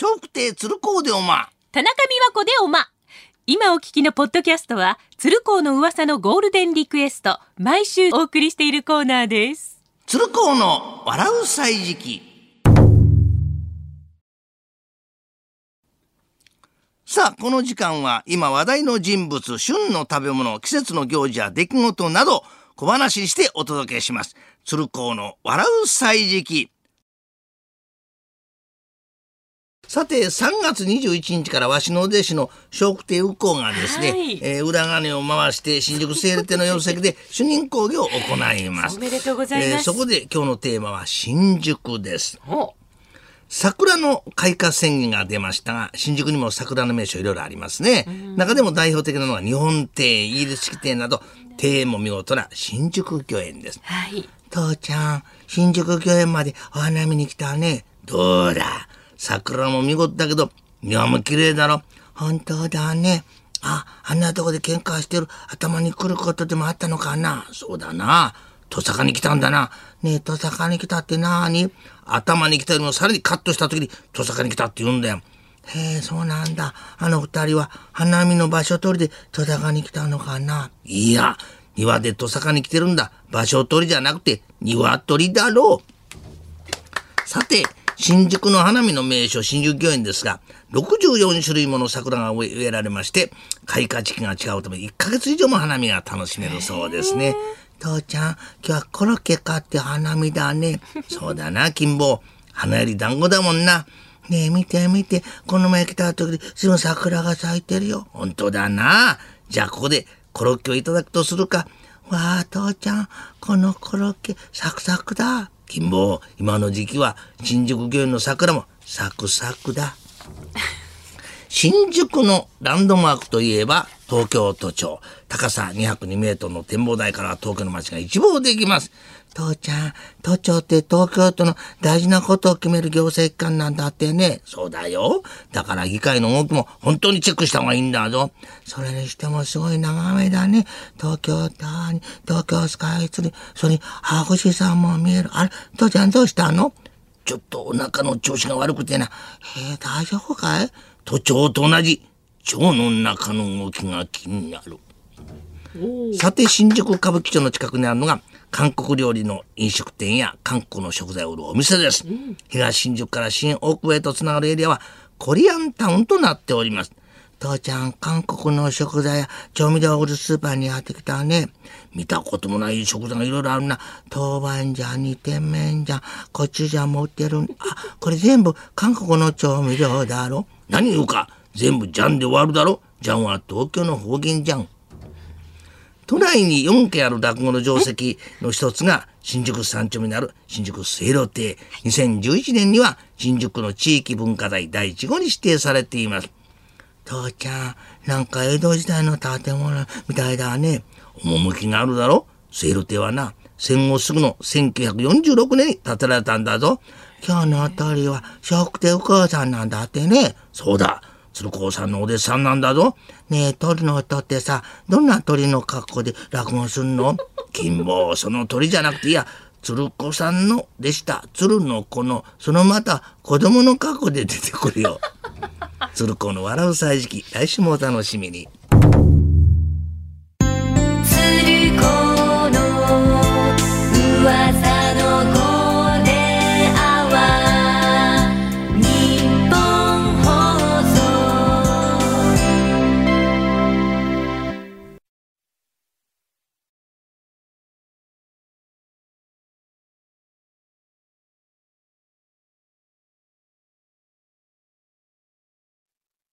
笑福亭鶴光でおま。田中美和子でおま。今お聞きのポッドキャストは、鶴光の噂のゴールデンリクエスト、毎週お送りしているコーナーです。鶴光の笑う歳時記。さあ、この時間は今話題の人物、旬の食べ物、季節の行事や出来事など小話にしてお届けします。鶴光の笑う歳時記。さて、3月21日からわしの弟子の笑福亭右近がですね、はいえー裏金を回して新宿西礼亭の寄席で 主任講義を行います。おめでとうございますえーそこで今日のテーマは新宿です。お桜の開花宣言が出ましたが、新宿にも桜の名所いろいろありますね。中でも代表的なのは日本庭、イギリス式庭など、庭園も見事な新宿御苑です。はい。父ちゃん、新宿御苑までお花見に来たね。どうだ？桜も見事だけど、庭も綺麗だろ。本当だね。あ、あんなとこで喧嘩してる頭に来ることでもあったのかなそうだな。トサカに来たんだな。ねえ、トサカに来たってなに頭に来たよりもさらにカットした時にトサカに来たって言うんだよ。へえ、そうなんだ。あの二人は花見の場所取りでトサカに来たのかないや、庭でトサカに来てるんだ。場所取りじゃなくて庭取りだろう。さて、新宿の花見の名所、新宿御苑ですが、64種類もの桜が植えられまして、開花時期が違うため、1ヶ月以上も花見が楽しめるそうですね。父ちゃん、今日はコロッケ買って花見だね。そうだな、金坊。花より団子だもんな。ねえ、見て見て。この前来た時すぐ桜が咲いてるよ。本当だな。じゃあここでコロッケをいただくとするか。わあ、父ちゃん、このコロッケ、サクサクだ。金坊、今の時期は新宿御苑の桜もサクサクだ。新宿のランドマークといえば東京都庁。高さ202メートルの展望台から東京の街が一望できます。父ちゃん都庁って東京都の大事なことを決める行政機関なんだってね。そうだよ。だから議会の動きも本当にチェックした方がいいんだぞ。それにしてもすごい眺めだね。東京タワーに東京スカイツリーそれに羽富士山も見える。あれ？父ちゃんどうしたの？ちょっとお腹の調子が悪くてな。えー、大丈夫かい？都庁と同じ腸の中の動きが気になる。さて、新宿歌舞伎町の近くにあるのが、韓国料理の飲食店や韓国の食材を売るお店です。東新宿から新大久保へとつながるエリアは、コリアンタウンとなっております。父ちゃん、韓国の食材や調味料を売るスーパーにやってきたね。見たこともない食材がいろいろあるな。豆板醤に甜麺醤、コチュジャンも売ってる。あ、これ全部韓国の調味料だろ。何言うか。全部ジャンで終わるだろ。ジャンは東京の方言じゃん。都内に4軒ある落語の定石の一つが新宿三丁目にある新宿末路亭。2011年には新宿の地域文化財第1号に指定されています。父ちゃん、なんか江戸時代の建物みたいだね。趣があるだろ末路亭はな、戦後すぐの1946年に建てられたんだぞ。今日の鳥は笑福亭右近さんなんだってね。そうだ。鶴光さんのお弟子さんなんだぞ。ねえ、鳥の人ってさ、どんな鳥の格好で落語すんの？金坊、その鳥じゃなくていいや、鶴子さんのでした。鶴の子の、そのまた子供の格好で出てくるよ。鶴子の笑う歳時期、来週もお楽しみに。